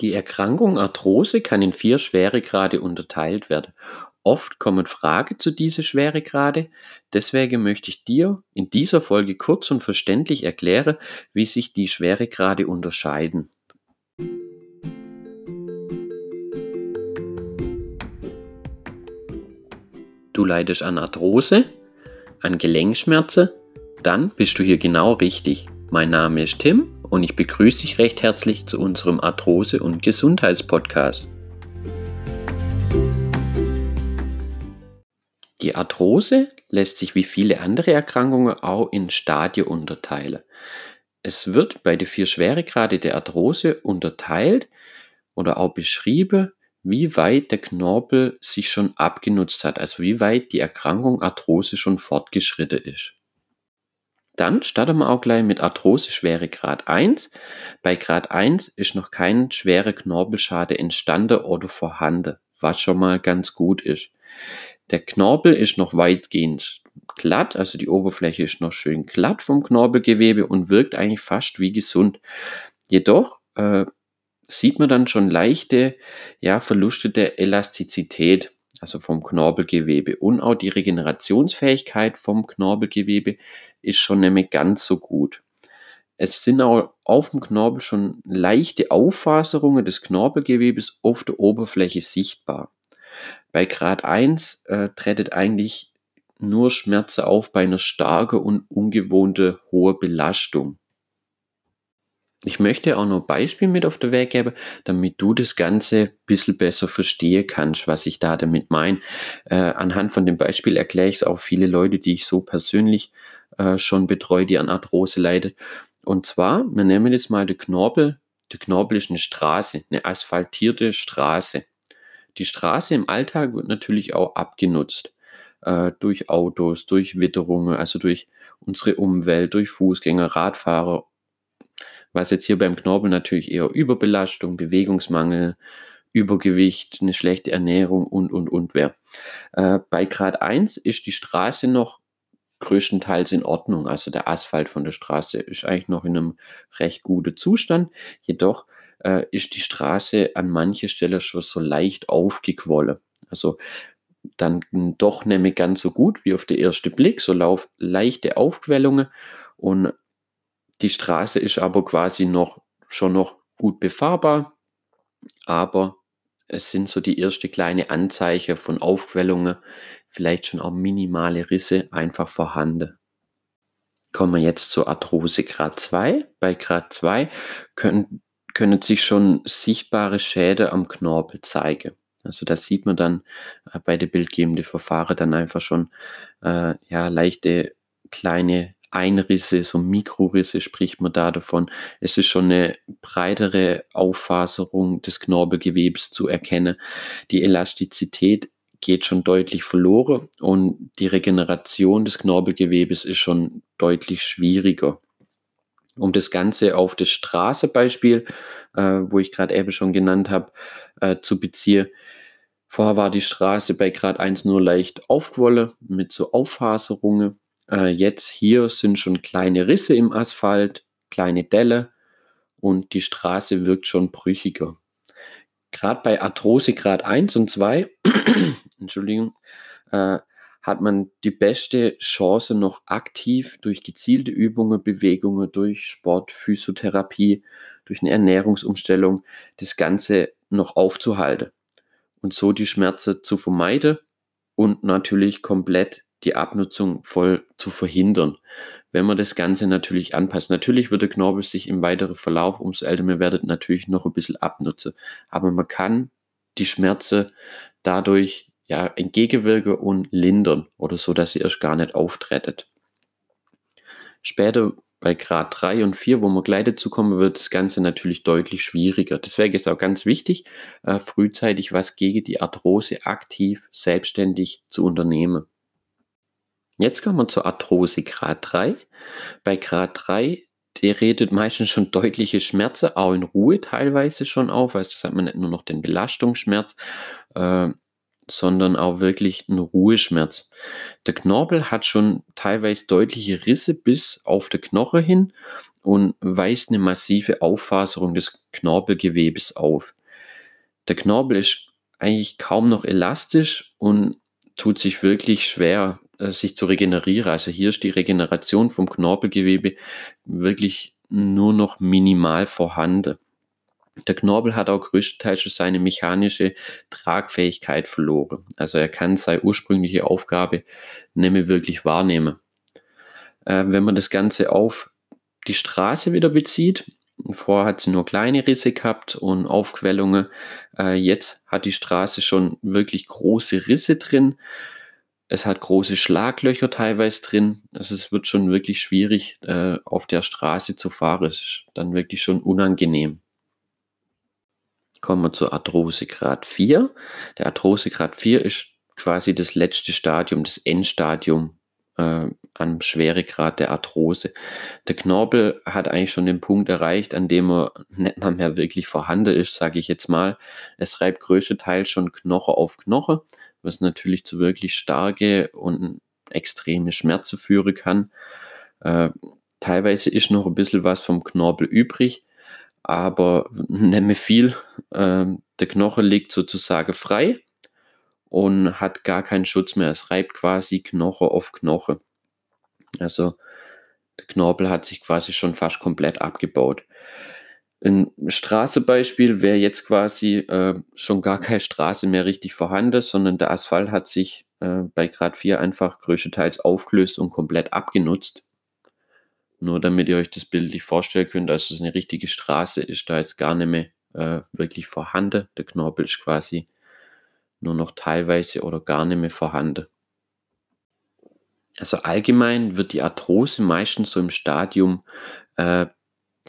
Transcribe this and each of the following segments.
Die Erkrankung Arthrose kann in vier Schweregrade unterteilt werden. Oft kommen Fragen zu diesen Schweregrade, deswegen möchte ich dir in dieser Folge kurz und verständlich erklären, wie sich die Schweregrade unterscheiden. Du leidest an Arthrose, an Gelenkschmerzen, dann bist du hier genau richtig. Mein Name ist Tim und ich begrüße dich recht herzlich zu unserem Arthrose- und Gesundheitspodcast. Die Arthrose lässt sich wie viele andere Erkrankungen auch in Stadien unterteilen. Es wird bei den vier Schweregrade der Arthrose unterteilt oder auch beschrieben, wie weit der Knorpel sich schon abgenutzt hat, also wie weit die Erkrankung Arthrose schon fortgeschritten ist. Dann starten wir auch gleich mit Arthrose Schwere Grad 1. Bei Grad 1 ist noch kein schwerer Knorpelschade entstanden oder vorhanden, was schon mal ganz gut ist. Der Knorpel ist noch weitgehend glatt, also die Oberfläche ist noch schön glatt vom Knorpelgewebe und wirkt eigentlich fast wie gesund. Jedoch äh, sieht man dann schon leichte ja, Verluste der Elastizität also vom Knorpelgewebe. Und auch die Regenerationsfähigkeit vom Knorpelgewebe ist schon mehr ganz so gut. Es sind auch auf dem Knorpel schon leichte Auffaserungen des Knorpelgewebes auf der Oberfläche sichtbar. Bei Grad 1 äh, tretet eigentlich nur Schmerzen auf bei einer starken und ungewohnten hohen Belastung. Ich möchte auch noch ein Beispiel mit auf den Weg geben, damit du das Ganze ein bisschen besser verstehen kannst, was ich da damit meine. Äh, anhand von dem Beispiel erkläre ich es auch viele Leute, die ich so persönlich äh, schon betreue, die an Arthrose leiden. Und zwar, wir nehmen jetzt mal den Knorpel. Der Knorpel ist eine Straße, eine asphaltierte Straße. Die Straße im Alltag wird natürlich auch abgenutzt äh, durch Autos, durch Witterungen, also durch unsere Umwelt, durch Fußgänger, Radfahrer was jetzt hier beim Knorpel natürlich eher Überbelastung, Bewegungsmangel, Übergewicht, eine schlechte Ernährung und, und, und wäre. Äh, bei Grad 1 ist die Straße noch größtenteils in Ordnung. Also der Asphalt von der Straße ist eigentlich noch in einem recht guten Zustand. Jedoch äh, ist die Straße an mancher Stelle schon so leicht aufgequollen. Also dann doch mehr ganz so gut wie auf den ersten Blick, so lauf, leichte Aufquellungen und die Straße ist aber quasi noch schon noch gut befahrbar, aber es sind so die erste kleine Anzeichen von Aufquellungen, vielleicht schon auch minimale Risse einfach vorhanden. Kommen wir jetzt zur Arthrose Grad 2. Bei Grad 2 können, können sich schon sichtbare Schäden am Knorpel zeigen. Also da sieht man dann äh, bei der bildgebenden Verfahren dann einfach schon äh, ja, leichte kleine Einrisse, so Mikrorisse spricht man da davon. Es ist schon eine breitere Auffaserung des Knorpelgewebes zu erkennen. Die Elastizität geht schon deutlich verloren und die Regeneration des Knorpelgewebes ist schon deutlich schwieriger. Um das Ganze auf das Straßebeispiel, äh, wo ich gerade eben schon genannt habe, äh, zu beziehen. Vorher war die Straße bei Grad 1 nur leicht aufquollen mit so Auffaserungen äh, jetzt hier sind schon kleine Risse im Asphalt, kleine Delle und die Straße wirkt schon brüchiger. Gerade bei Arthrose Grad 1 und 2, Entschuldigung, äh, hat man die beste Chance noch aktiv durch gezielte Übungen, Bewegungen, durch Sport, Physiotherapie, durch eine Ernährungsumstellung das Ganze noch aufzuhalten und so die Schmerzen zu vermeiden und natürlich komplett die Abnutzung voll zu verhindern. Wenn man das Ganze natürlich anpasst. Natürlich wird der Knorpel sich im weiteren Verlauf, umso älter man werdet, natürlich noch ein bisschen abnutzen. Aber man kann die Schmerzen dadurch ja entgegenwirken und lindern oder so, dass sie erst gar nicht auftretet. Später bei Grad 3 und 4, wo man gleich dazu kommen, wird das Ganze natürlich deutlich schwieriger. Deswegen ist auch ganz wichtig, äh, frühzeitig was gegen die Arthrose aktiv, selbstständig zu unternehmen. Jetzt kommen wir zur Arthrose Grad 3. Bei Grad 3, der redet meistens schon deutliche Schmerzen, auch in Ruhe teilweise schon auf. Also das hat man nicht nur noch den Belastungsschmerz. Äh, sondern auch wirklich ein Ruheschmerz. Der Knorpel hat schon teilweise deutliche Risse bis auf den Knochen hin und weist eine massive Auffaserung des Knorpelgewebes auf. Der Knorpel ist eigentlich kaum noch elastisch und tut sich wirklich schwer, äh, sich zu regenerieren. Also hier ist die Regeneration vom Knorpelgewebe wirklich nur noch minimal vorhanden. Der Knorpel hat auch größtenteils seine mechanische Tragfähigkeit verloren. Also er kann seine ursprüngliche Aufgabe nicht mehr wirklich wahrnehmen. Äh, wenn man das Ganze auf die Straße wieder bezieht, vorher hat sie nur kleine Risse gehabt und Aufquellungen, äh, jetzt hat die Straße schon wirklich große Risse drin. Es hat große Schlaglöcher teilweise drin. Also es wird schon wirklich schwierig, äh, auf der Straße zu fahren. Es ist dann wirklich schon unangenehm. Kommen wir zur Arthrose Grad 4. Der Arthrose Grad 4 ist quasi das letzte Stadium, das Endstadium äh, am Schweregrad der Arthrose. Der Knorpel hat eigentlich schon den Punkt erreicht, an dem er nicht mal mehr wirklich vorhanden ist, sage ich jetzt mal. Es reibt größtenteils schon Knoche auf Knoche, was natürlich zu wirklich starke und extreme Schmerzen führen kann. Äh, teilweise ist noch ein bisschen was vom Knorpel übrig, aber mehr viel. Ähm, der Knochen liegt sozusagen frei und hat gar keinen Schutz mehr. Es reibt quasi Knochen auf Knochen. Also der Knorpel hat sich quasi schon fast komplett abgebaut. Ein Straßebeispiel wäre jetzt quasi äh, schon gar keine Straße mehr richtig vorhanden, sondern der Asphalt hat sich äh, bei Grad 4 einfach größtenteils aufgelöst und komplett abgenutzt. Nur damit ihr euch das bildlich vorstellen könnt, also eine richtige Straße ist da jetzt gar nicht mehr äh, wirklich vorhanden. Der Knorpel ist quasi nur noch teilweise oder gar nicht mehr vorhanden. Also allgemein wird die Arthrose meistens so im Stadium äh,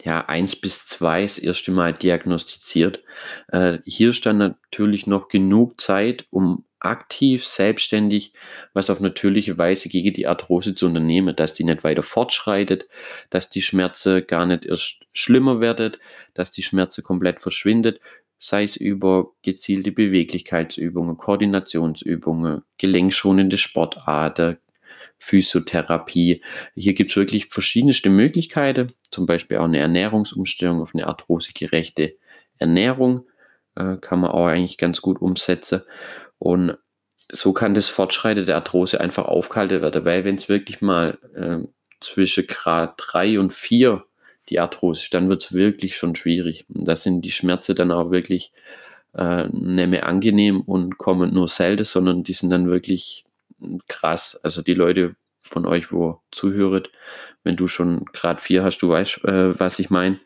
ja, 1 bis 2 das erste Mal diagnostiziert. Äh, hier dann natürlich noch genug Zeit, um aktiv, selbstständig, was auf natürliche Weise gegen die Arthrose zu unternehmen, dass die nicht weiter fortschreitet, dass die Schmerze gar nicht erst schlimmer wird, dass die Schmerze komplett verschwindet, sei es über gezielte Beweglichkeitsübungen, Koordinationsübungen, gelenkschonende Sportarten, Physiotherapie. Hier gibt es wirklich verschiedenste Möglichkeiten, zum Beispiel auch eine Ernährungsumstellung auf eine arthrosegerechte Ernährung äh, kann man auch eigentlich ganz gut umsetzen. Und so kann das Fortschreiten der Arthrose einfach aufgehalten werden, weil wenn es wirklich mal äh, zwischen Grad 3 und 4 die Arthrose ist, dann wird es wirklich schon schwierig. Und da sind die Schmerzen dann auch wirklich äh, nicht mehr angenehm und kommen nur selten, sondern die sind dann wirklich krass. Also die Leute von euch, wo zuhöret, wenn du schon Grad 4 hast, du weißt, äh, was ich meine.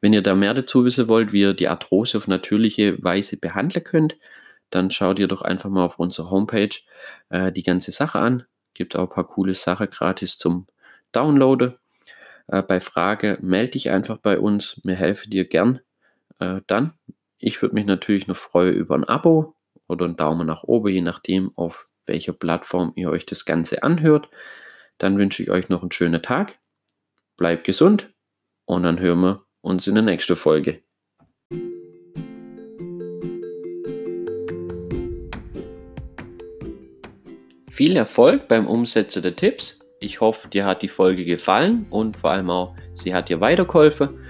Wenn ihr da mehr dazu wissen wollt, wie ihr die Arthrose auf natürliche Weise behandeln könnt, dann schaut ihr doch einfach mal auf unserer Homepage äh, die ganze Sache an. Gibt auch ein paar coole Sachen gratis zum Downloaden. Äh, bei Frage melde dich einfach bei uns. Wir helfen dir gern. Äh, dann, ich würde mich natürlich noch freuen über ein Abo oder einen Daumen nach oben, je nachdem, auf welcher Plattform ihr euch das Ganze anhört. Dann wünsche ich euch noch einen schönen Tag. Bleibt gesund und dann hören wir uns in der nächsten Folge. Viel Erfolg beim Umsetzen der Tipps. Ich hoffe, dir hat die Folge gefallen und vor allem auch, sie hat dir weitergeholfen.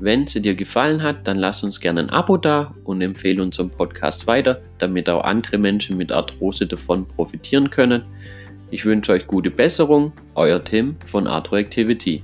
Wenn sie dir gefallen hat, dann lass uns gerne ein Abo da und empfehle unseren Podcast weiter, damit auch andere Menschen mit Arthrose davon profitieren können. Ich wünsche euch gute Besserung, euer Tim von Arthro Activity.